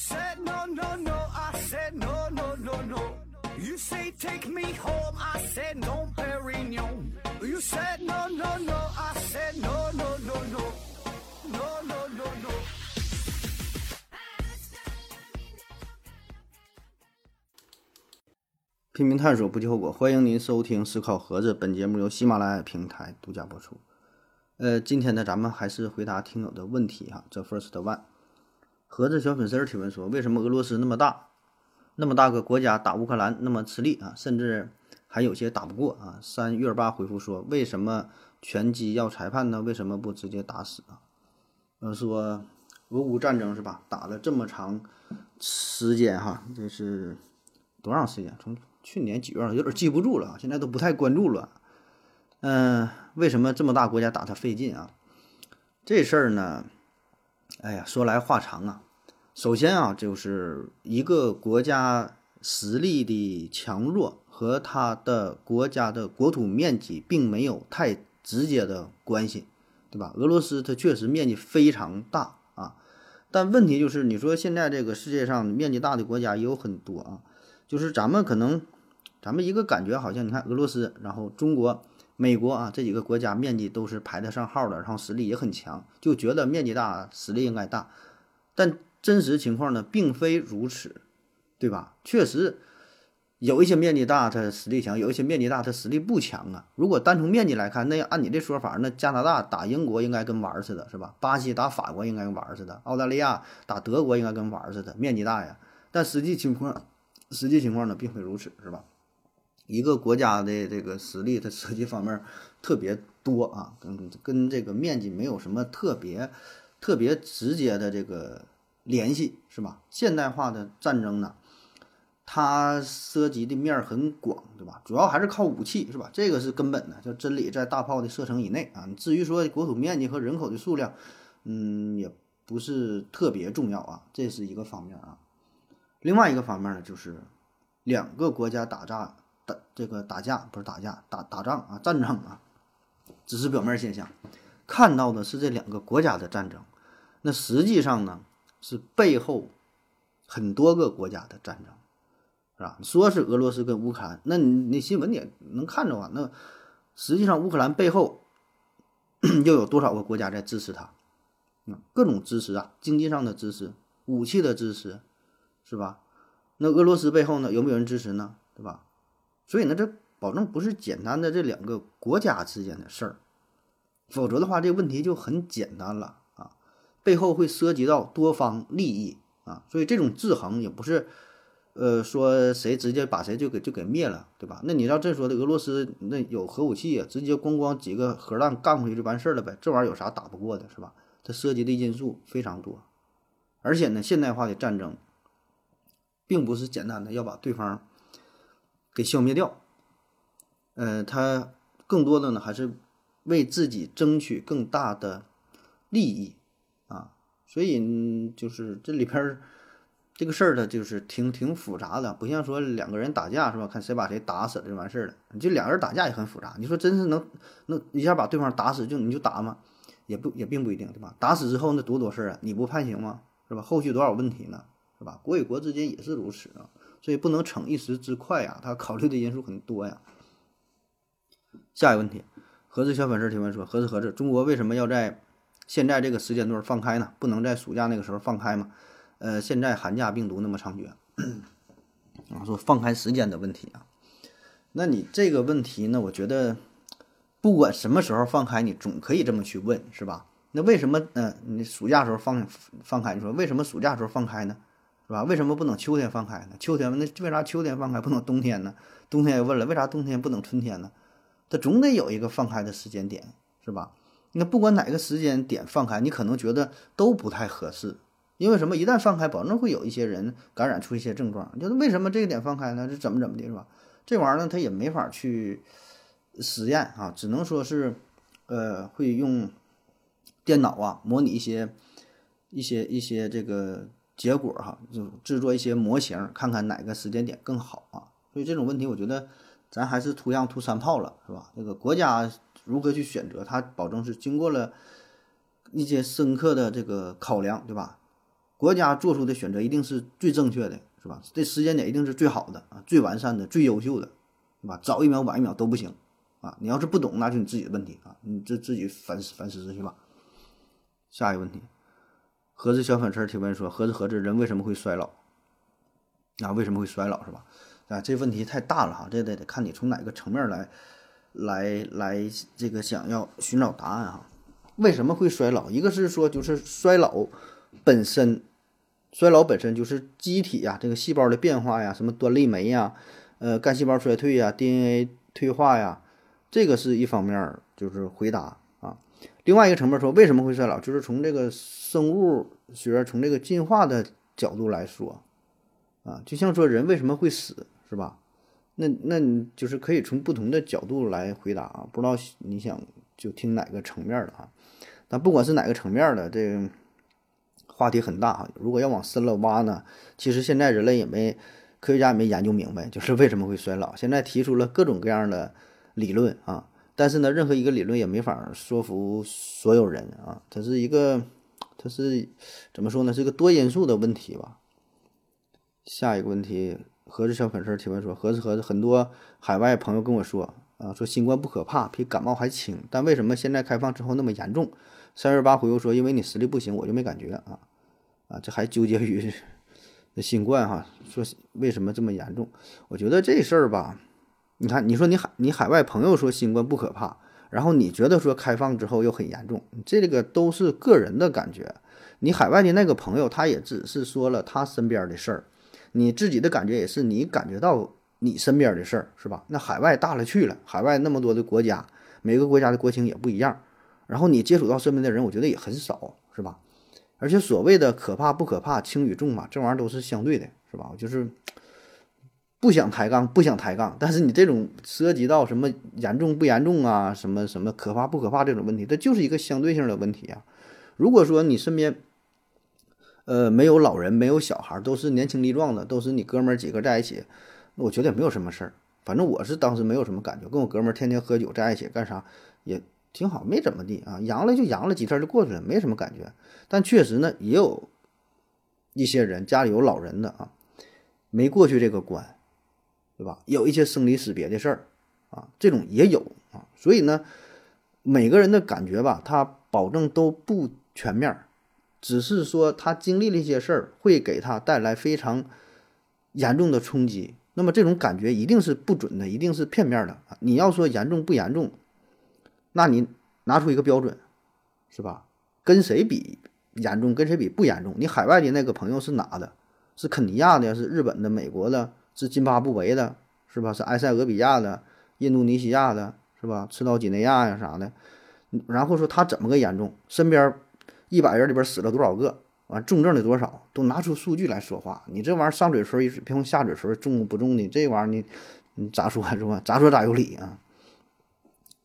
said no, no, no. I said no, no, no, no. You say take me home. I said no, Perignon. You said no, no, no. I said no, no, no, no. No, no, no, no. 拼命探索，不计后果。欢迎您收听《思考盒子》，本节目由喜马拉雅平台独家播出。呃，今天呢，咱们还是回答听友的问题哈。这 first one，盒子小粉丝儿提问说，为什么俄罗斯那么大，那么大个国家打乌克兰那么吃力啊，甚至还有些打不过啊？三月八回复说，为什么拳击要裁判呢？为什么不直接打死啊？呃，说俄乌战争是吧？打了这么长时间哈，这是多长时间？从去年几月了，有点记不住了，现在都不太关注了。嗯、为什么这么大国家打它费劲啊？这事儿呢，哎呀，说来话长啊。首先啊，就是一个国家实力的强弱和它的国家的国土面积并没有太直接的关系，对吧？俄罗斯它确实面积非常大啊，但问题就是，你说现在这个世界上面积大的国家也有很多啊，就是咱们可能，咱们一个感觉好像，你看俄罗斯，然后中国、美国啊这几个国家面积都是排得上号的，然后实力也很强，就觉得面积大，实力应该大，但真实情况呢，并非如此，对吧？确实有一些面积大，它实力强；有一些面积大，它实力不强啊。如果单从面积来看，那按你这说法，那加拿大打英国应该跟玩似的，是吧？巴西打法国应该玩似的，澳大利亚打德国应该跟玩似的，面积大呀。但实际情况，实际情况呢，并非如此，是吧？一个国家的这个实力，它涉及方面特别多啊，跟跟这个面积没有什么特别特别直接的这个联系，是吧？现代化的战争呢，它涉及的面很广，对吧？主要还是靠武器，是吧？这个是根本的，叫真理在大炮的射程以内啊。至于说国土面积和人口的数量，嗯，也不是特别重要啊，这是一个方面啊。另外一个方面呢，就是两个国家打仗这个打架不是打架打打仗啊，战争啊，只是表面现象，看到的是这两个国家的战争，那实际上呢是背后很多个国家的战争，是吧？说是俄罗斯跟乌克兰，那你那新闻也能看着啊，那实际上乌克兰背后 又有多少个国家在支持他？嗯，各种支持啊，经济上的支持，武器的支持。是吧？那俄罗斯背后呢，有没有人支持呢？对吧？所以呢，这保证不是简单的这两个国家之间的事儿，否则的话，这问题就很简单了啊。背后会涉及到多方利益啊，所以这种制衡也不是，呃，说谁直接把谁就给就给灭了，对吧？那你要这说的，俄罗斯那有核武器啊，直接咣咣几个核弹干过去就完事儿了呗，这玩意儿有啥打不过的，是吧？它涉及的因素非常多，而且呢，现代化的战争。并不是简单的要把对方给消灭掉，呃，他更多的呢还是为自己争取更大的利益啊，所以就是这里边这个事儿呢，就是挺挺复杂的，不像说两个人打架是吧？看谁把谁打死了就完事儿了。你就两个人打架也很复杂，你说真是能能一下把对方打死就你就打吗？也不也并不一定，对吧？打死之后那多多事儿啊，你不判刑吗？是吧？后续多少问题呢？是吧？国与国之间也是如此啊，所以不能逞一时之快呀，他考虑的因素很多呀。下一个问题，盒子小粉丝提问说：盒子盒子，中国为什么要在现在这个时间段放开呢？不能在暑假那个时候放开吗？呃，现在寒假病毒那么猖獗，啊，说放开时间的问题啊。那你这个问题呢？我觉得不管什么时候放开，你总可以这么去问，是吧？那为什么嗯、呃你暑假时候放放开？你说为什么暑假时候放开呢？是吧？为什么不能秋天放开呢？秋天那为啥秋天放开不能冬天呢？冬天也问了，为啥冬天不能春天呢？它总得有一个放开的时间点，是吧？那不管哪个时间点放开，你可能觉得都不太合适，因为什么？一旦放开，保证会有一些人感染出一些症状。就是为什么这个点放开呢？是怎么怎么的，是吧？这玩意儿呢，它也没法去实验啊，只能说是，呃，会用电脑啊模拟一些一些一些这个结果哈，就制作一些模型，看看哪个时间点更好啊。所以这种问题，我觉得咱还是图样图三炮了，是吧？这个国家如何去选择，它保证是经过了一些深刻的这个考量，对吧？国家做出的选择一定是最正确的，是吧？这时间点一定是最好的啊，最完善的、最优秀的，是吧？早一秒晚一秒都不行啊！你要是不懂，那就你自己的问题啊，你这自己反思反思去吧。下一个问题，盒子小粉丝提问说：盒子盒子，人为什么会衰老？啊，为什么会衰老是吧？啊，这问题太大了哈，这得得看你从哪个层面来，来来这个想要寻找答案哈。为什么会衰老？一个是说就是衰老本身，衰老本身就是机体呀，这个细胞的变化呀，什么端粒酶呀，呃，干细胞衰退呀，DNA 退化呀，这个是一方面，就是回答。另外一个层面说，为什么会衰老？就是从这个生物学，从这个进化的角度来说。啊，就像说人为什么会死，是吧？那那就是可以从不同的角度来回答啊。不知道你想就听哪个层面的啊？但不管是哪个层面的，这个话题很大哈。如果要往深了挖呢，其实现在人类也没科学家也没研究明白，就是为什么会衰老。现在提出了各种各样的理论啊，但是呢，任何一个理论也没法说服所有人啊。它是一个，它是怎么说呢？是一个多因素的问题吧。下一个问题，盒子小粉丝提问说：盒子盒子，很多海外朋友跟我说啊，说新冠不可怕，比感冒还轻，但为什么现在开放之后那么严重？三月八回复说：因为你实力不行，我就没感觉啊啊，这还纠结于那新冠哈？说为什么这么严重？我觉得这事儿吧，你看，你说你海你海外朋友说新冠不可怕，然后你觉得说开放之后又很严重，这个都是个人的感觉。你海外的那个朋友，他也只是说了他身边的事儿。你自己的感觉也是你感觉到你身边的事儿是吧？那海外大了去了，海外那么多的国家，每个国家的国情也不一样，然后你接触到身边的人，我觉得也很少，是吧？而且所谓的可怕不可怕，轻与重嘛，这玩意儿都是相对的，是吧？就是不想抬杠，不想抬杠，但是你这种涉及到什么严重不严重啊，什么什么可怕不可怕这种问题，它就是一个相对性的问题啊。如果说你身边，呃，没有老人，没有小孩，都是年轻力壮的，都是你哥们儿几个在一起，那我觉得也没有什么事儿。反正我是当时没有什么感觉，跟我哥们儿天天喝酒在一起干啥也挺好，没怎么地啊，阳了就阳了，几天就过去了，没什么感觉。但确实呢，也有一些人家里有老人的啊，没过去这个关，对吧？有一些生离死别的事儿啊，这种也有啊。所以呢，每个人的感觉吧，他保证都不全面儿。只是说他经历了一些事儿，会给他带来非常严重的冲击。那么这种感觉一定是不准的，一定是片面的啊！你要说严重不严重，那你拿出一个标准，是吧？跟谁比严重，跟谁比不严重？你海外的那个朋友是哪的？是肯尼亚的？是日本的？美国的？是津巴布韦的？是吧？是埃塞俄比亚的？印度尼西亚的？是吧？赤道几内亚呀啥的？然后说他怎么个严重？身边。一百人里边死了多少个？完重症的多少？都拿出数据来说话。你这玩意儿上嘴唇一水平，下嘴唇重不重的？这玩意儿你你咋说是吧？咋说咋有理啊？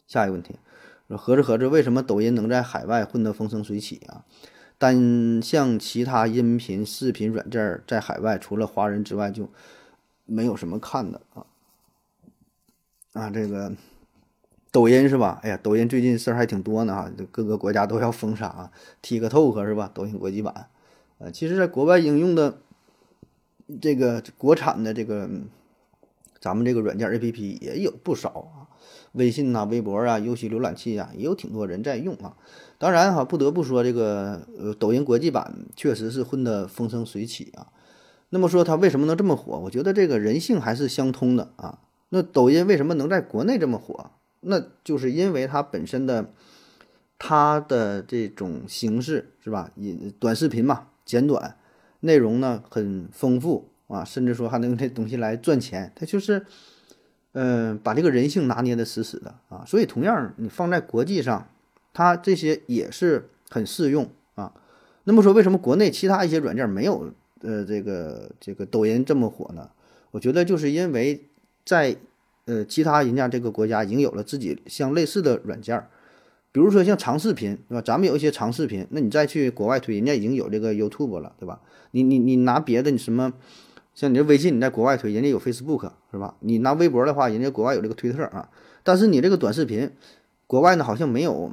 下一个问题，说合着合着，为什么抖音能在海外混得风生水起啊？单像其他音频视频软件在海外，除了华人之外，就没有什么看的啊啊这个。抖音是吧？哎呀，抖音最近事儿还挺多呢哈，各个国家都要封杀啊。TikTok 是吧？抖音国际版，呃，其实在国外应用的这个国产的这个咱们这个软件 APP 也有不少啊，微信呐、微博啊、游戏浏览器啊，也有挺多人在用啊。当然哈，不得不说这个呃抖音国际版确实是混得风生水起啊。那么说它为什么能这么火？我觉得这个人性还是相通的啊。那抖音为什么能在国内这么火？那就是因为它本身的，它的这种形式是吧？以短视频嘛，简短，内容呢很丰富啊，甚至说还能用这东西来赚钱。它就是，嗯，把这个人性拿捏的死死的啊。所以同样你放在国际上，它这些也是很适用啊。那么说，为什么国内其他一些软件没有呃这个这个抖音这么火呢？我觉得就是因为在。呃，其他人家这个国家已经有了自己相类似的软件儿，比如说像长视频，对吧？咱们有一些长视频，那你再去国外推，人家已经有这个 YouTube 了，对吧？你你你拿别的你什么，像你这微信，你在国外推，人家有 Facebook，是吧？你拿微博的话，人家国外有这个推特啊。但是你这个短视频，国外呢好像没有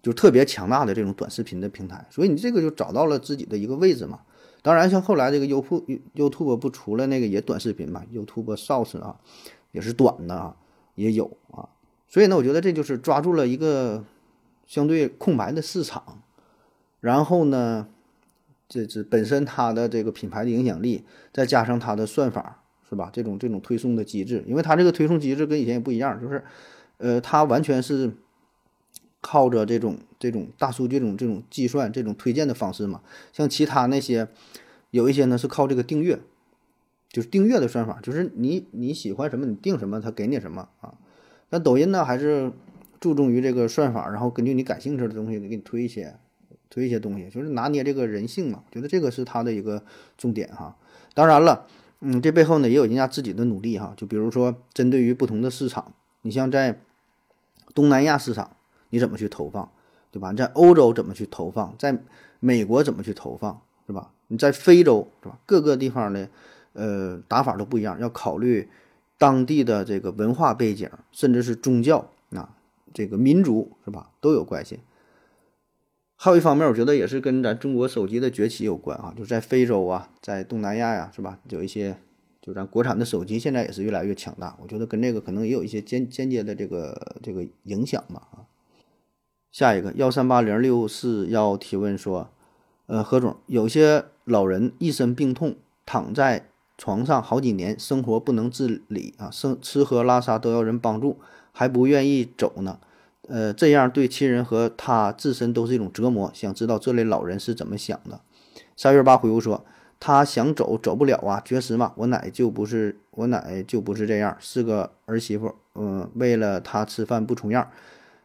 就特别强大的这种短视频的平台，所以你这个就找到了自己的一个位置嘛。当然，像后来这个优酷、YouTube 不出了那个也短视频嘛，YouTube Shorts 啊，也是短的啊，也有啊。所以呢，我觉得这就是抓住了一个相对空白的市场，然后呢，这这本身它的这个品牌的影响力，再加上它的算法，是吧？这种这种推送的机制，因为它这个推送机制跟以前也不一样，就是，呃，它完全是靠着这种这种大数据这种这种计算这种推荐的方式嘛。像其他那些有一些呢是靠这个订阅，就是订阅的算法，就是你你喜欢什么你订什么，它给你什么啊。那抖音呢，还是注重于这个算法，然后根据你感兴趣的东西给你推一些，推一些东西，就是拿捏这个人性嘛。觉得这个是它的一个重点哈。当然了，嗯，这背后呢也有人家自己的努力哈。就比如说，针对于不同的市场，你像在东南亚市场，你怎么去投放，对吧？你在欧洲怎么去投放，在美国怎么去投放，是吧？你在非洲，是吧？各个地方的呃打法都不一样，要考虑。当地的这个文化背景，甚至是宗教啊，这个民族是吧，都有关系。还有一方面，我觉得也是跟咱中国手机的崛起有关啊，就在非洲啊，在东南亚呀，是吧，有一些就咱国产的手机现在也是越来越强大。我觉得跟这个可能也有一些间间接的这个这个影响吧啊。下一个幺三八零六四幺提问说，呃，何总，有些老人一身病痛，躺在。床上好几年，生活不能自理啊，生吃喝拉撒都要人帮助，还不愿意走呢。呃，这样对亲人和他自身都是一种折磨。想知道这类老人是怎么想的？三月八回复说，他想走走不了啊，绝食嘛。我奶就不是，我奶就不是这样，是个儿媳妇。嗯，为了他吃饭不重样，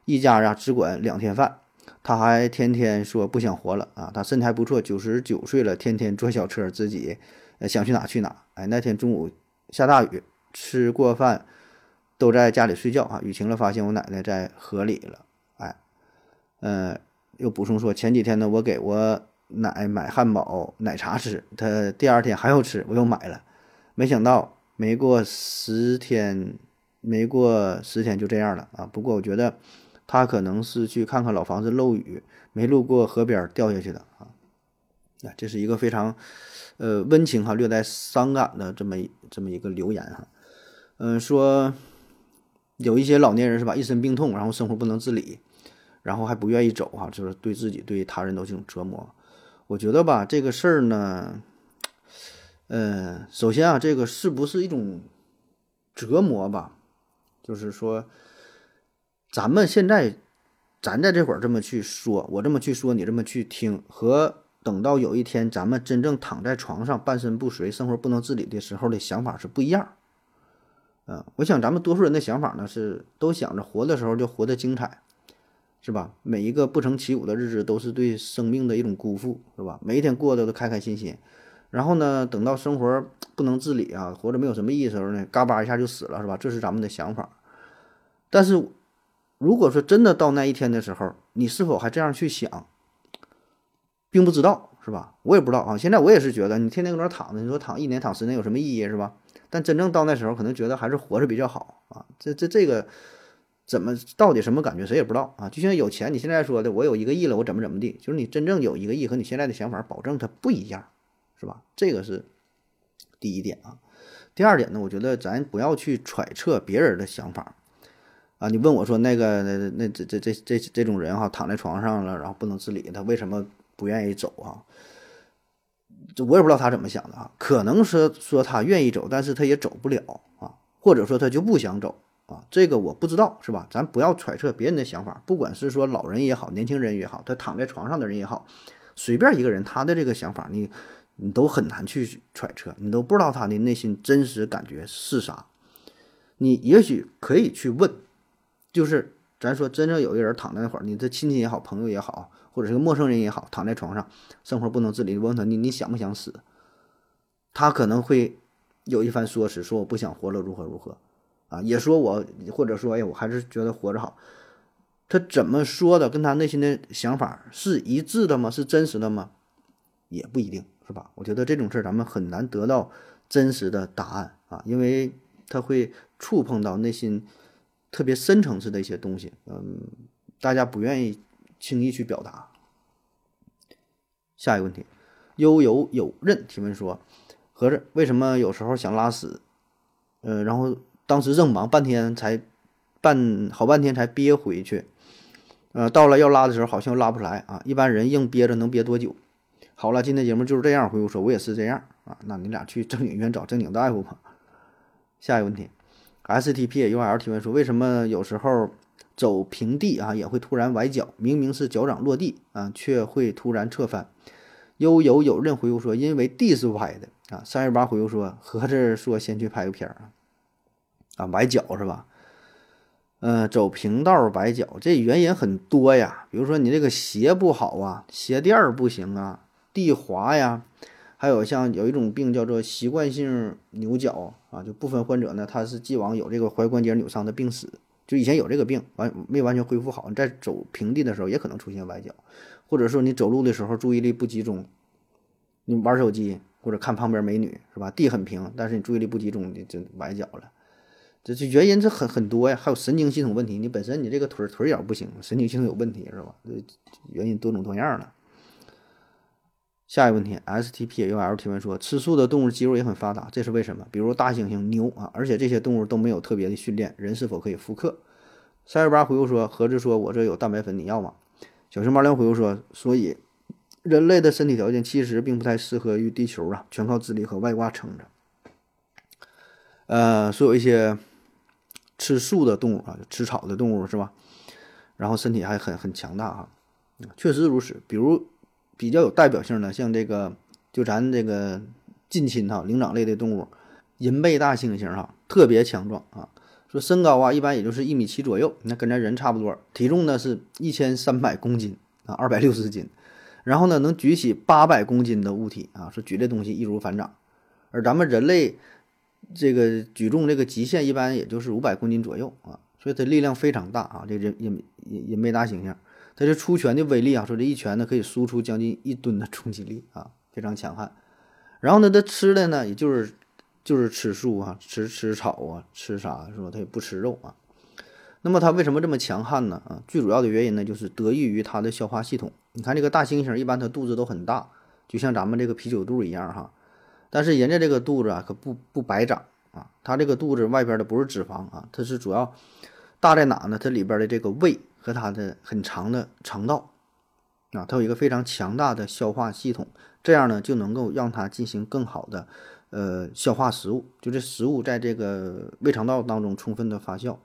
一家呀只管两天饭，他还天天说不想活了啊。他身体还不错，九十九岁了，天天坐小车自己。想去哪去哪，哎，那天中午下大雨，吃过饭都在家里睡觉啊。雨停了，发现我奶奶在河里了，哎，嗯，又补充说，前几天呢，我给我奶买汉堡奶茶吃，她第二天还要吃，我又买了，没想到没过十天，没过十天就这样了啊。不过我觉得他可能是去看看老房子漏雨，没路过河边掉下去的啊。那这是一个非常。呃，温情哈，略带伤感的这么这么一个留言哈，嗯，说有一些老年人是吧，一身病痛，然后生活不能自理，然后还不愿意走哈，就是对自己对他人都是一种折磨。我觉得吧，这个事儿呢，嗯，首先啊，这个是不是一种折磨吧？就是说，咱们现在咱在这会儿这么去说，我这么去说，你这么去听和。等到有一天咱们真正躺在床上半身不遂、生活不能自理的时候的想法是不一样。嗯，我想咱们多数人的想法呢是都想着活的时候就活得精彩，是吧？每一个不成其舞的日子都是对生命的一种辜负，是吧？每一天过得都开开心心。然后呢，等到生活不能自理啊，活着没有什么意义的时候呢，嘎巴一下就死了，是吧？这是咱们的想法。但是如果说真的到那一天的时候，你是否还这样去想？并不知道是吧？我也不知道啊。现在我也是觉得，你天天搁那躺着，你说躺一年、躺十年有什么意义是吧？但真正到那时候，可能觉得还是活着比较好啊。这、这、这个怎么到底什么感觉，谁也不知道啊。就像有钱，你现在说的，我有一个亿了，我怎么怎么地，就是你真正有一个亿和你现在的想法，保证它不一样，是吧？这个是第一点啊。第二点呢，我觉得咱不要去揣测别人的想法啊。你问我说那个那那这这这这这种人哈，躺在床上了，然后不能自理，他为什么？不愿意走啊，这我也不知道他怎么想的啊。可能是说他愿意走，但是他也走不了啊，或者说他就不想走啊。这个我不知道，是吧？咱不要揣测别人的想法，不管是说老人也好，年轻人也好，他躺在床上的人也好，随便一个人他的这个想法，你你都很难去揣测，你都不知道他的内心真实感觉是啥。你也许可以去问，就是咱说真正有一个人躺在那会儿，你的亲戚也好，朋友也好。或者是个陌生人也好，躺在床上，生活不能自理，问他你你想不想死？他可能会有一番说辞，说我不想活了，如何如何啊？也说我或者说哎，我还是觉得活着好。他怎么说的，跟他内心的想法是一致的吗？是真实的吗？也不一定是吧？我觉得这种事儿咱们很难得到真实的答案啊，因为他会触碰到内心特别深层次的一些东西。嗯，大家不愿意。轻易去表达。下一个问题，悠游有任提问说：合着为什么有时候想拉屎，呃，然后当时正忙，半天才半好半天才憋回去，呃，到了要拉的时候好像拉不出来啊。一般人硬憋着能憋多久？好了，今天节目就是这样。回复说，我也是这样啊。那你俩去正经医院找正经大夫吧。下一个问题，S T P U L 提问说，为什么有时候走平地啊也会突然崴脚？明明是脚掌落地啊，却会突然侧翻。悠游有任回复说，因为地是歪的啊。三十八回复说，合着说先去拍个片儿啊啊，崴脚是吧？嗯，走平道崴脚，这原因很多呀。比如说你这个鞋不好啊，鞋垫儿不行啊。地滑呀，还有像有一种病叫做习惯性扭脚啊，就部分患者呢，他是既往有这个踝关节扭伤的病史，就以前有这个病完没完全恢复好，你在走平地的时候也可能出现崴脚，或者说你走路的时候注意力不集中，你玩手机或者看旁边美女是吧？地很平，但是你注意力不集中，你就崴脚了。这这原因这很很多呀，还有神经系统问题，你本身你这个腿腿脚不行，神经系统有问题是吧？这原因多种多样了。下一个问题，S T P U L 提问说，吃素的动物肌肉也很发达，这是为什么？比如大猩猩、牛啊，而且这些动物都没有特别的训练，人是否可以复刻？三十八回复说，何志说，我这有蛋白粉，你要吗？小熊猫粮回复说，所以人类的身体条件其实并不太适合于地球啊，全靠智力和外挂撑着。呃，说有一些吃素的动物啊，吃草的动物是吧？然后身体还很很强大啊，确实如此，比如。比较有代表性的，像这个，就咱这个近亲哈灵长类的动物，银背大猩猩哈，特别强壮啊。说身高啊，一般也就是一米七左右，那跟咱人差不多。体重呢是一千三百公斤啊，二百六十斤。然后呢，能举起八百公斤的物体啊，说举这东西易如反掌。而咱们人类这个举重这个极限一般也就是五百公斤左右啊，所以它力量非常大啊。这人银银银背大猩猩。它这出拳的威力啊，说这一拳呢可以输出将近一吨的冲击力啊，非常强悍。然后呢，它吃的呢，也就是就是吃素啊，吃吃草啊，吃啥是吧？它也不吃肉啊。那么它为什么这么强悍呢？啊，最主要的原因呢，就是得益于它的消化系统。你看这个大猩猩，一般它肚子都很大，就像咱们这个啤酒肚一样哈。但是人家这个肚子啊，可不不白长啊，它这个肚子外边的不是脂肪啊，它是主要大在哪呢？它里边的这个胃。和它的很长的肠道啊，它有一个非常强大的消化系统，这样呢就能够让它进行更好的呃消化食物，就这食物在这个胃肠道当中充分的发酵，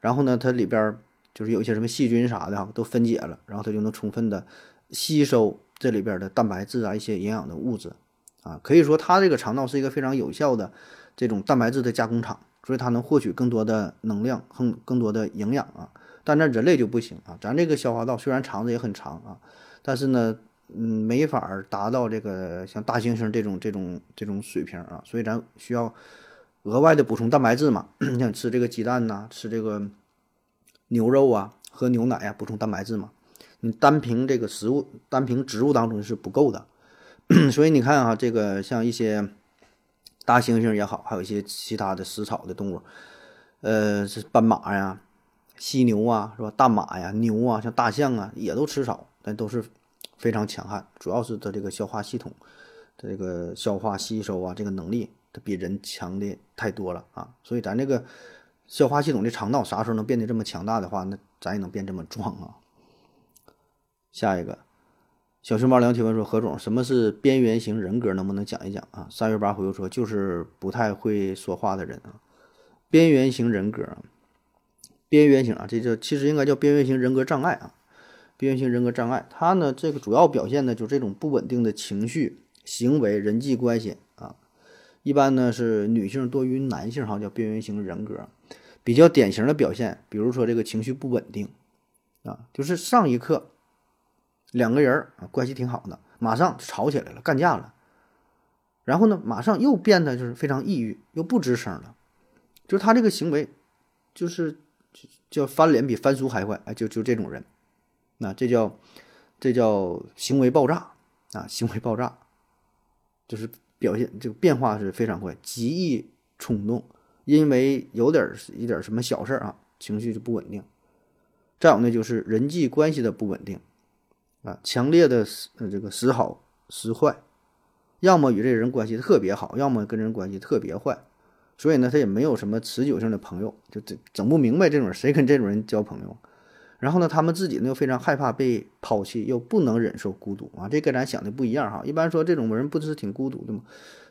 然后呢它里边就是有一些什么细菌啥的哈都分解了，然后它就能充分的吸收这里边的蛋白质啊一些营养的物质啊，可以说它这个肠道是一个非常有效的这种蛋白质的加工厂，所以它能获取更多的能量，更更多的营养啊。但那人类就不行啊，咱这个消化道虽然肠子也很长啊，但是呢，嗯，没法达到这个像大猩猩这种这种这种水平啊，所以咱需要额外的补充蛋白质嘛，像吃这个鸡蛋呐，吃这个牛肉啊，喝牛奶啊，补充蛋白质嘛。你单凭这个食物，单凭植物当中是不够的，所以你看啊，这个像一些大猩猩也好，还有一些其他的食草的动物，呃，是斑马呀。犀牛啊，是吧？大马呀，牛啊，像大象啊，也都吃草，但都是非常强悍。主要是它这个消化系统，它这个消化吸收啊，这个能力，它比人强的太多了啊。所以咱这个消化系统的肠道啥时候能变得这么强大的话，那咱也能变这么壮啊。下一个，小熊猫梁提问说：何总，什么是边缘型人格？能不能讲一讲啊？三月八回复说：就是不太会说话的人啊。边缘型人格。边缘型啊，这叫其实应该叫边缘型人格障碍啊。边缘型人格障碍，它呢这个主要表现呢就是这种不稳定的情绪、行为、人际关系啊。一般呢是女性多于男性哈，叫边缘型人格。比较典型的表现，比如说这个情绪不稳定啊，就是上一刻两个人啊关系挺好的，马上吵起来了，干架了，然后呢马上又变得就是非常抑郁，又不吱声了，就是他这个行为就是。叫翻脸比翻书还快，哎，就就这种人，那这叫这叫行为爆炸啊，行为爆炸，就是表现这个变化是非常快，极易冲动，因为有点一点什么小事啊，情绪就不稳定。再有呢就是人际关系的不稳定啊，强烈的时这个时好时坏，要么与这人关系特别好，要么跟人关系特别坏，所以呢他也没有什么持久性的朋友，就整整不明白这种人谁跟这种人交朋友。然后呢，他们自己呢又非常害怕被抛弃，又不能忍受孤独啊，这跟咱想的不一样哈。一般说这种人不是挺孤独的吗？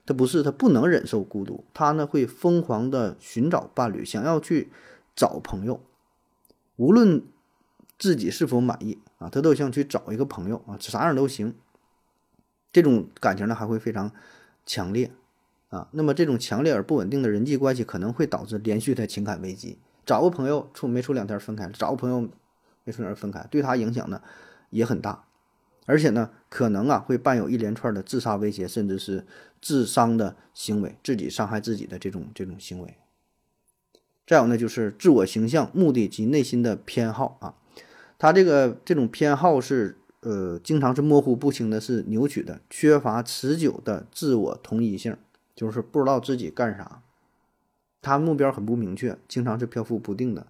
他不是，他不能忍受孤独，他呢会疯狂的寻找伴侣，想要去找朋友，无论自己是否满意啊，他都想去找一个朋友啊，啥样都行。这种感情呢还会非常强烈啊。那么这种强烈而不稳定的人际关系可能会导致连续的情感危机。找个朋友处没处两天分开了，找个朋友。没处两天分开，对他影响呢也很大，而且呢可能啊会伴有一连串的自杀威胁，甚至是自伤的行为，自己伤害自己的这种这种行为。再有呢就是自我形象、目的及内心的偏好啊，他这个这种偏好是呃经常是模糊不清的，是扭曲的，缺乏持久的自我同一性，就是不知道自己干啥，他目标很不明确，经常是漂浮不定的。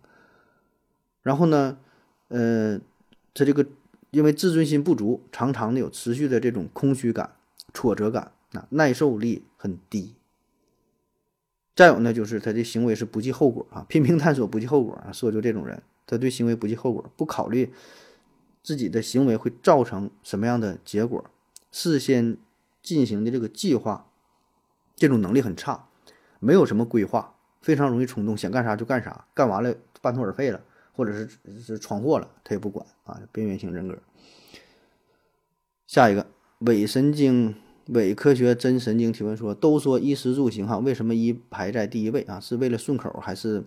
然后呢？呃，他这个因为自尊心不足，常常的有持续的这种空虚感、挫折感啊，耐受力很低。再有呢，就是他的行为是不计后果啊，拼命探索不计后果啊，说就这种人，他对行为不计后果，不考虑自己的行为会造成什么样的结果，事先进行的这个计划，这种能力很差，没有什么规划，非常容易冲动，想干啥就干啥，干完了半途而废了。或者是是闯祸了，他也不管啊，边缘型人格。下一个伪神经伪科学真神经提问说：都说衣食住行哈，为什么衣排在第一位啊？是为了顺口还是？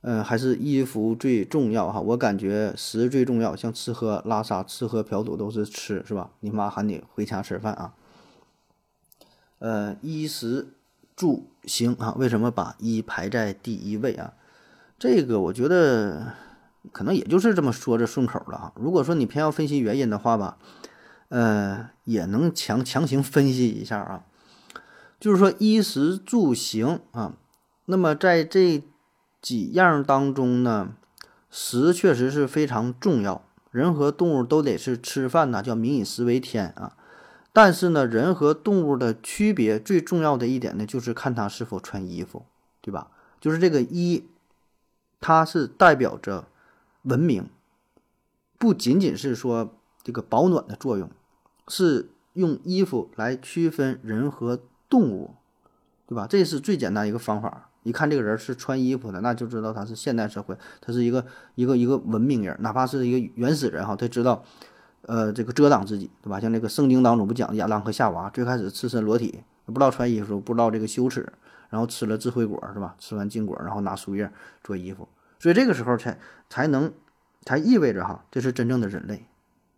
嗯，还是衣服最重要哈？我感觉食最重要，像吃喝拉撒、吃喝嫖赌都是吃是吧？你妈喊你回家吃饭啊。呃，衣食住行啊，为什么把衣排在第一位啊？这个我觉得可能也就是这么说着顺口了哈。如果说你偏要分析原因的话吧，呃，也能强强行分析一下啊。就是说衣食住行啊，那么在这几样当中呢，食确实是非常重要，人和动物都得是吃饭呐，叫民以食为天啊。但是呢，人和动物的区别最重要的一点呢，就是看它是否穿衣服，对吧？就是这个衣。它是代表着文明，不仅仅是说这个保暖的作用，是用衣服来区分人和动物，对吧？这是最简单一个方法。一看这个人是穿衣服的，那就知道他是现代社会，他是一个一个一个文明人。哪怕是一个原始人哈，他知道，呃，这个遮挡自己，对吧？像那个圣经当中不讲亚当和夏娃最开始赤身裸体，不知道穿衣服，不知道这个羞耻。然后吃了智慧果是吧？吃完禁果，然后拿树叶做衣服，所以这个时候才才能，才意味着哈，这是真正的人类，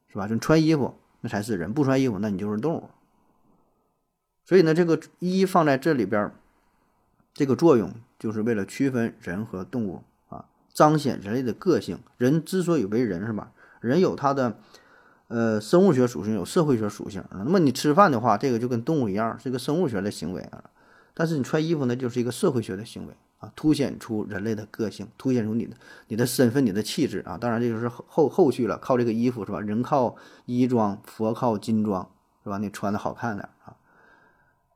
是吧？就穿衣服那才是人，不穿衣服那你就是动物。所以呢，这个一放在这里边，这个作用就是为了区分人和动物啊，彰显人类的个性。人之所以为人，是吧？人有他的呃生物学属性，有社会学属性。那么你吃饭的话，这个就跟动物一样，是一个生物学的行为啊。但是你穿衣服呢，就是一个社会学的行为啊，凸显出人类的个性，凸显出你的你的身份、你的气质啊。当然，这就是后后续了，靠这个衣服是吧？人靠衣装，佛靠金装是吧？你穿的好看点啊。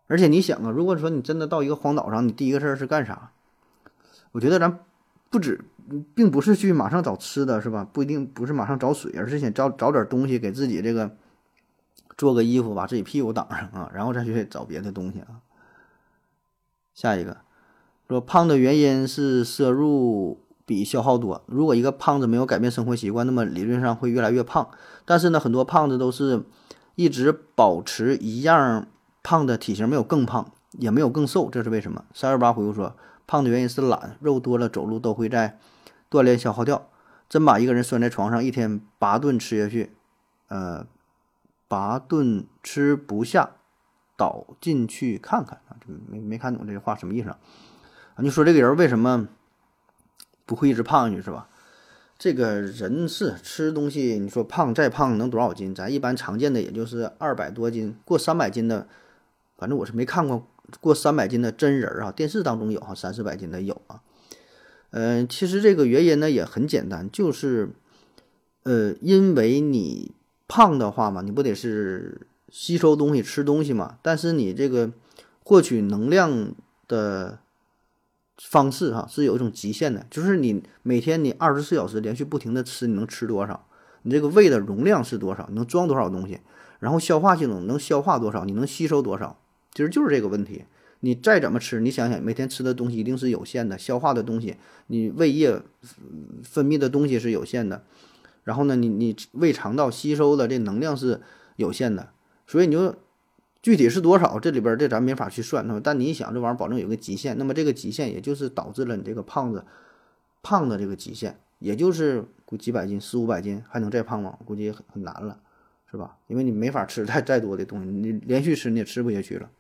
而且你想啊，如果说你真的到一个荒岛上，你第一个事儿是干啥？我觉得咱不止，并不是去马上找吃的，是吧？不一定不是马上找水，而是先找找点东西给自己这个做个衣服，把自己屁股挡上啊，然后再去找别的东西啊。下一个说胖的原因是摄入比消耗多。如果一个胖子没有改变生活习惯，那么理论上会越来越胖。但是呢，很多胖子都是一直保持一样胖的体型，没有更胖，也没有更瘦，这是为什么？三二八回复说，胖的原因是懒，肉多了走路都会在锻炼消耗掉。真把一个人拴在床上，一天八顿吃下去，呃，八顿吃不下。倒进去看看啊，这没没看懂这句话什么意思啊？你说这个人为什么不会一直胖下去是吧？这个人是吃东西，你说胖再胖能多少斤？咱一般常见的也就是二百多斤，过三百斤的，反正我是没看过过三百斤的真人啊。电视当中有哈，三四百斤的有啊。呃，其实这个原因呢也很简单，就是呃，因为你胖的话嘛，你不得是吸收东西、吃东西嘛？但是你这个获取能量的方式哈是有一种极限的，就是你每天你二十四小时连续不停的吃，你能吃多少？你这个胃的容量是多少？能装多少东西？然后消化系统能消化多少？你能吸收多少？其实就是这个问题。你再怎么吃，你想想，每天吃的东西一定是有限的，消化的东西，你胃液分泌的东西是有限的，然后呢，你你胃肠道吸收的这能量是有限的，所以你就具体是多少，这里边这咱没法去算，那么但你想，这玩意儿保证有个极限，那么这个极限也就是导致了你这个胖子胖的这个极限，也就是估几百斤、四五百斤，还能再胖吗？估计很很难了，是吧？因为你没法吃再再多的东西，你连续吃你也吃不下去了。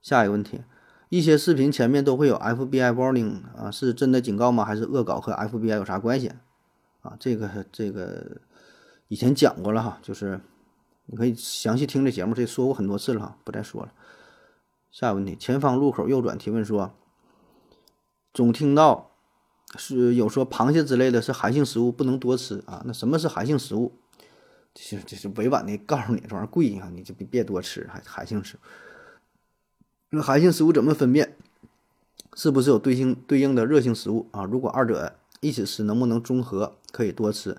下一个问题，一些视频前面都会有 FBI warning 啊，是真的警告吗？还是恶搞和 FBI 有啥关系？啊，这个这个以前讲过了哈，就是你可以详细听这节目，这说过很多次了哈，不再说了。下一个问题，前方路口右转提问说，总听到是有说螃蟹之类的是寒性食物，不能多吃啊。那什么是寒性食物？这是这是委婉的告诉你，这玩意儿贵啊，你就别别多吃，还寒性食物。那寒性食物怎么分辨？是不是有对应对应的热性食物啊？如果二者一起吃，能不能中和？可以多吃。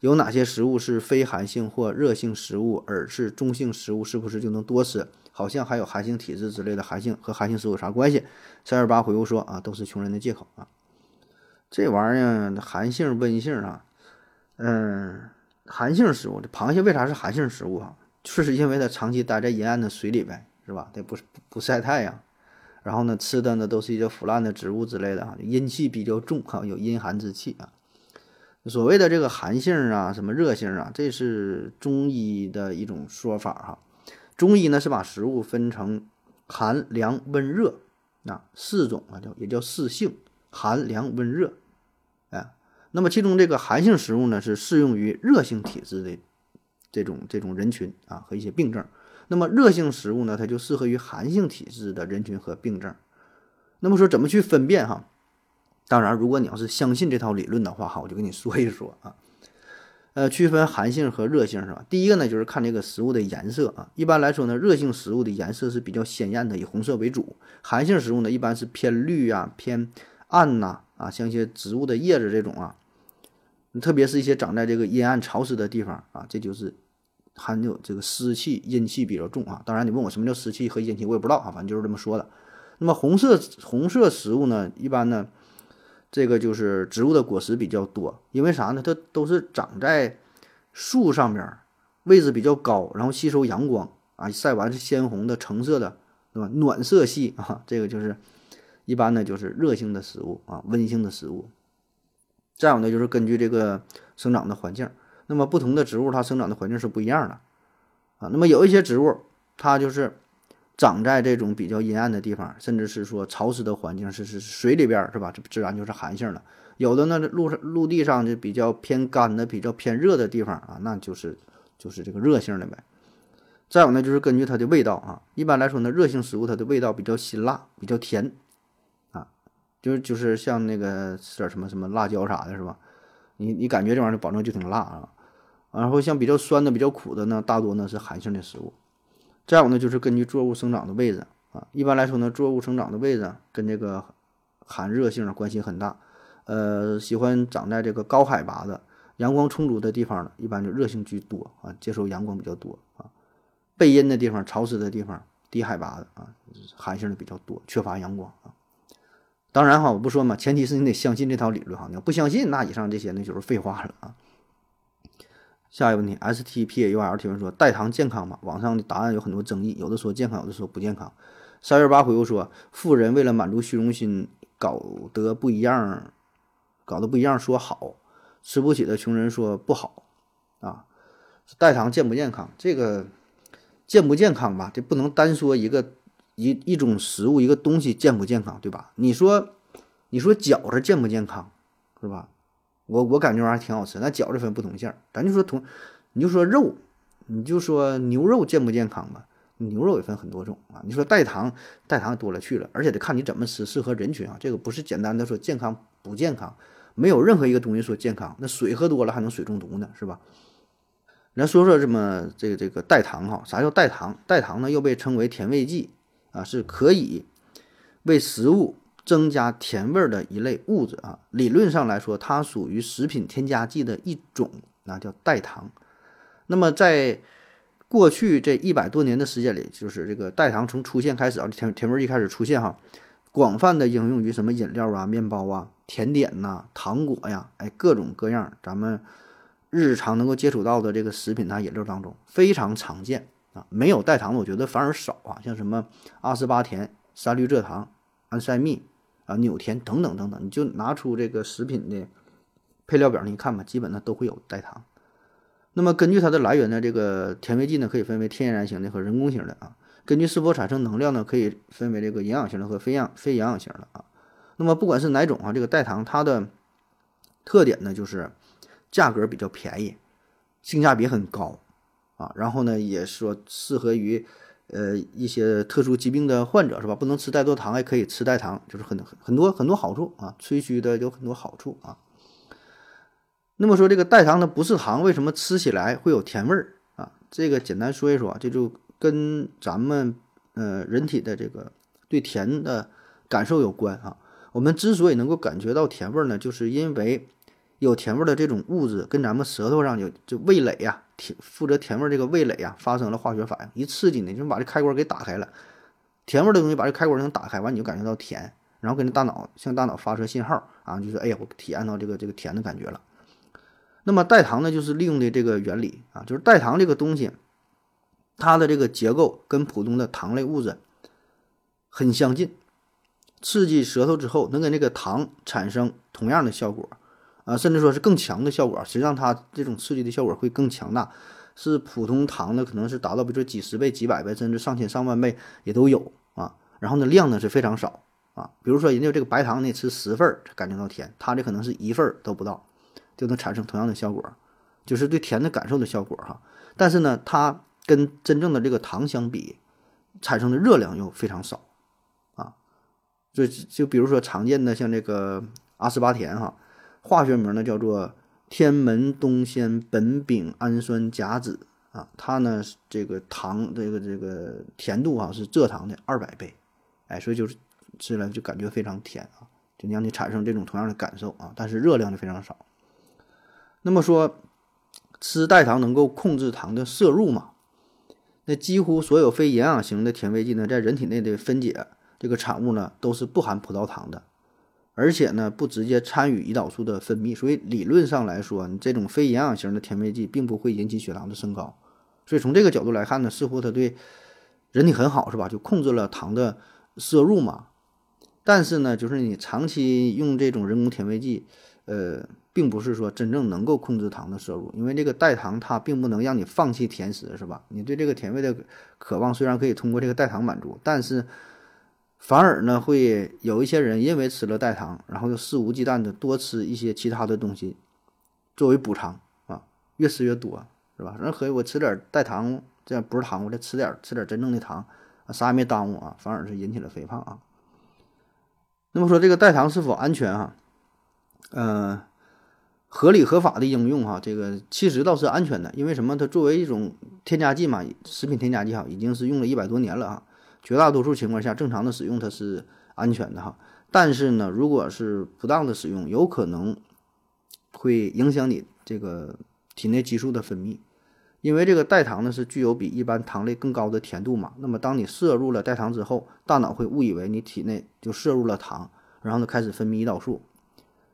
有哪些食物是非寒性或热性食物，而是中性食物？是不是就能多吃？好像还有寒性体质之类的，寒性和寒性食物有啥关系？三二八回复说啊，都是穷人的借口啊。这玩意儿寒性温性啊，嗯，寒性食物，这螃蟹为啥是寒性食物啊？就是因为它长期待在阴暗的水里呗。是吧？它不不晒太阳，然后呢，吃的呢都是一些腐烂的植物之类的哈，阴气比较重哈，有阴寒之气啊。所谓的这个寒性啊，什么热性啊，这是中医的一种说法哈。中医呢是把食物分成寒凉温热啊四种啊，叫也叫四性，寒凉温热。哎，那么其中这个寒性食物呢是适用于热性体质的这种这种人群啊和一些病症。那么热性食物呢，它就适合于寒性体质的人群和病症。那么说怎么去分辨哈？当然，如果你要是相信这套理论的话哈，我就跟你说一说啊。呃，区分寒性和热性是吧？第一个呢，就是看这个食物的颜色啊。一般来说呢，热性食物的颜色是比较鲜艳的，以红色为主；寒性食物呢，一般是偏绿呀、偏暗呐啊，像一些植物的叶子这种啊，特别是一些长在这个阴暗潮湿的地方啊，这就是。含有这个湿气、阴气比较重啊。当然，你问我什么叫湿气和阴气，我也不知道啊。反正就是这么说的。那么红色红色食物呢，一般呢，这个就是植物的果实比较多。因为啥呢？它都是长在树上边，位置比较高，然后吸收阳光啊，晒完是鲜红的、橙色的，对吧？暖色系啊，这个就是一般呢就是热性的食物啊，温性的食物。再有呢，就是根据这个生长的环境。那么不同的植物，它生长的环境是不一样的，啊，那么有一些植物，它就是长在这种比较阴暗的地方，甚至是说潮湿的环境，是是水里边，是吧？这自然就是寒性的。有的呢，陆上陆地上就比较偏干的、比较偏热的地方啊，那就是就是这个热性的呗。再有呢，就是根据它的味道啊，一般来说呢，热性食物它的味道比较辛辣、比较甜，啊，就是就是像那个吃点什么什么辣椒啥的，是吧？你你感觉这玩意儿保证就挺辣啊。然后像比较酸的、比较苦的呢，大多呢是寒性的食物。再有呢，就是根据作物生长的位置啊，一般来说呢，作物生长的位置跟这个寒热性关系很大。呃，喜欢长在这个高海拔的、阳光充足的地方的，一般就热性居多啊，接受阳光比较多啊。背阴的地方、潮湿的地方、低海拔的啊，寒性的比较多，缺乏阳光啊。当然哈，我不说嘛，前提是你得相信这套理论哈，你要不相信，那以上这些那就是废话了啊。下一个问题，S T P U L 提问说：代糖健康吗？网上的答案有很多争议，有的说健康，有的说不健康。三月八回复说：富人为了满足虚荣心，搞得不一样，搞得不一样说好，吃不起的穷人说不好啊。代糖健不健康？这个健不健康吧？这不能单说一个一一种食物一个东西健不健康，对吧？你说你说饺子健不健康，是吧？我我感觉玩意儿挺好吃，那饺子分不同馅儿，咱就说同，你就说肉，你就说牛肉健不健康吧？牛肉也分很多种啊。你说代糖，代糖多了去了，而且得看你怎么吃，适合人群啊。这个不是简单的说健康不健康，没有任何一个东西说健康。那水喝多了还能水中毒呢，是吧？咱说说这么这个这个代糖哈，啥叫代糖？代糖呢又被称为甜味剂啊，是可以为食物增加甜味的一类物质啊。理论上来说，它属于食品添加剂的一种，那叫代糖。那么在过去这一百多年的时间里，就是这个代糖从出现开始啊，甜甜味一开始出现哈，广泛的应用于什么饮料啊、面包啊、甜点呐、糖果呀，哎，各种各样咱们。日常能够接触到的这个食品啊、饮料当中非常常见啊，没有代糖的我觉得反而少啊，像什么阿斯巴甜、三氯蔗糖、安赛蜜啊、纽甜等等等等，你就拿出这个食品的配料表你看吧，基本上都会有代糖。那么根据它的来源呢，这个甜味剂呢可以分为天然型的和人工型的啊。根据是否产生能量呢，可以分为这个营养型的和非养非营养型的啊。那么不管是哪种啊，这个代糖它的特点呢就是。价格比较便宜，性价比很高，啊，然后呢，也说适合于，呃，一些特殊疾病的患者是吧？不能吃太多糖，也可以吃代糖，就是很很多很多好处啊，吹嘘的有很多好处啊。那么说这个代糖它不是糖，为什么吃起来会有甜味儿啊？这个简单说一说，这就跟咱们呃人体的这个对甜的感受有关啊。我们之所以能够感觉到甜味儿呢，就是因为。有甜味儿的这种物质跟咱们舌头上有就味蕾呀，甜负责甜味这个味蕾啊发生了化学反应，一刺激呢，就把这开关给打开了，甜味的东西把这开关能打开完，你就感觉到甜，然后跟着大脑向大脑发射信号啊，就是哎呀，我体验到这个这个甜的感觉了。那么代糖呢，就是利用的这个原理啊，就是代糖这个东西，它的这个结构跟普通的糖类物质很相近，刺激舌头之后能跟这个糖产生同样的效果。啊，甚至说是更强的效果，实际上它这种刺激的效果会更强大，是普通糖的可能是达到比如说几十倍、几百倍，甚至上千上万倍也都有啊。然后呢，量呢是非常少啊。比如说人家这个白糖，你吃十份儿感觉到甜，它这可能是一份儿都不到，就能产生同样的效果，就是对甜的感受的效果哈。但是呢，它跟真正的这个糖相比，产生的热量又非常少啊。就就比如说常见的像这个阿斯巴甜哈。化学名呢叫做天门冬酰苯丙氨酸甲酯啊，它呢这个糖这个这个甜度啊是蔗糖的二百倍，哎，所以就是吃起来就感觉非常甜啊，就让你产生这种同样的感受啊，但是热量就非常少。那么说吃代糖能够控制糖的摄入吗？那几乎所有非营养型的甜味剂呢，在人体内的分解这个产物呢都是不含葡萄糖的。而且呢，不直接参与胰岛素的分泌，所以理论上来说，你这种非营养型的甜味剂并不会引起血糖的升高。所以从这个角度来看呢，似乎它对人体很好，是吧？就控制了糖的摄入嘛。但是呢，就是你长期用这种人工甜味剂，呃，并不是说真正能够控制糖的摄入，因为这个代糖它并不能让你放弃甜食，是吧？你对这个甜味的渴望虽然可以通过这个代糖满足，但是。反而呢，会有一些人因为吃了代糖，然后就肆无忌惮的多吃一些其他的东西，作为补偿啊，越吃越多，是吧？人合计我吃点代糖，这样不是糖，我再吃点吃点真正的糖，啊，啥也没耽误啊，反而是引起了肥胖啊。那么说这个代糖是否安全啊？呃，合理合法的应用哈，这个其实倒是安全的，因为什么？它作为一种添加剂嘛，食品添加剂哈，已经是用了一百多年了啊。绝大多数情况下，正常的使用它是安全的哈。但是呢，如果是不当的使用，有可能会影响你这个体内激素的分泌。因为这个代糖呢是具有比一般糖类更高的甜度嘛。那么当你摄入了代糖之后，大脑会误以为你体内就摄入了糖，然后呢开始分泌胰岛素。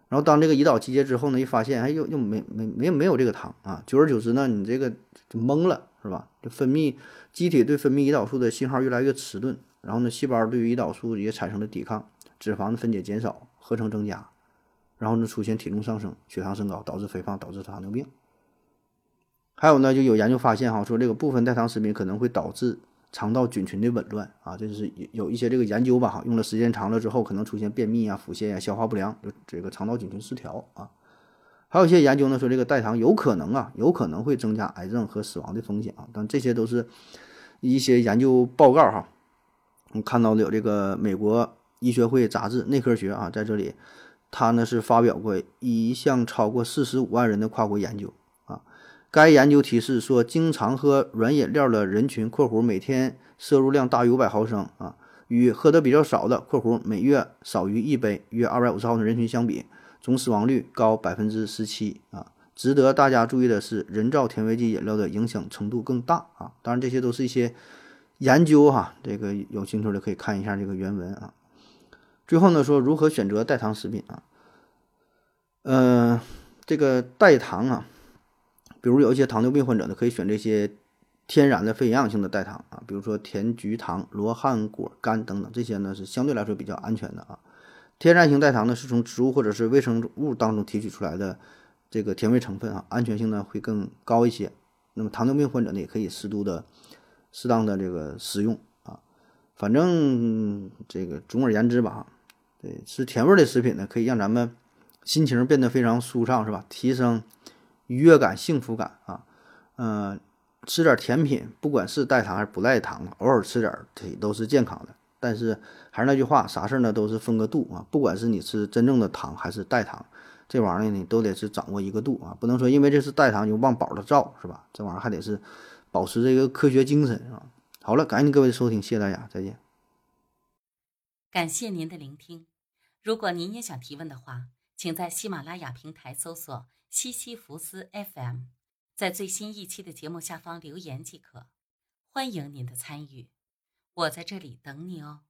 然后当这个胰岛集结之后呢，一发现哎又又没没没没有这个糖啊，久而久之呢，你这个就懵了。是吧？这分泌机体对分泌胰岛素的信号越来越迟钝，然后呢，细胞对于胰岛素也产生了抵抗，脂肪的分解减少，合成增加，然后呢，出现体重上升、血糖升高，导致肥胖，导致糖尿病。还有呢，就有研究发现哈，说这个部分代糖食品可能会导致肠道菌群的紊乱啊，这是有一些这个研究吧哈，用了时间长了之后，可能出现便秘啊、腹泻呀、消化不良，就这个肠道菌群失调啊。还有一些研究呢，说这个代糖有可能啊，有可能会增加癌症和死亡的风险啊，但这些都是一些研究报告哈，我看到的有这个美国医学会杂志《内科学》啊，在这里，他呢是发表过一项超过四十五万人的跨国研究啊。该研究提示说，经常喝软饮料的人群（括弧每天摄入量大于五百毫升啊），与喝的比较少的（括弧每月少于一杯，约二百五十毫升）人群相比，总死亡率高百分之十七啊。值得大家注意的是，人造甜味剂饮料的影响程度更大啊！当然，这些都是一些研究哈，这个有兴趣的可以看一下这个原文啊。最后呢，说如何选择代糖食品啊？嗯，这个代糖啊，比如有一些糖尿病患者呢，可以选这些天然的非营养性的代糖啊，比如说甜菊糖、罗汉果干等等，这些呢是相对来说比较安全的啊。天然型代糖呢，是从植物或者是微生物当中提取出来的。这个甜味成分啊，安全性呢会更高一些。那么糖尿病患者呢，也可以适度的、适当的这个食用啊。反正这个总而言之吧，对吃甜味的食品呢，可以让咱们心情变得非常舒畅，是吧？提升愉悦感、幸福感啊。嗯，吃点甜品，不管是代糖还是不代糖，偶尔吃点这都是健康的。但是还是那句话，啥事儿呢都是分个度啊。不管是你吃真正的糖还是代糖。这玩意儿呢，你都得是掌握一个度啊，不能说因为这是代糖就忘宝的造，是吧？这玩意儿还得是保持这个科学精神啊。好了，感谢各位收听，谢谢大家，再见。感谢您的聆听。如果您也想提问的话，请在喜马拉雅平台搜索“西西弗斯 FM”，在最新一期的节目下方留言即可。欢迎您的参与，我在这里等你哦。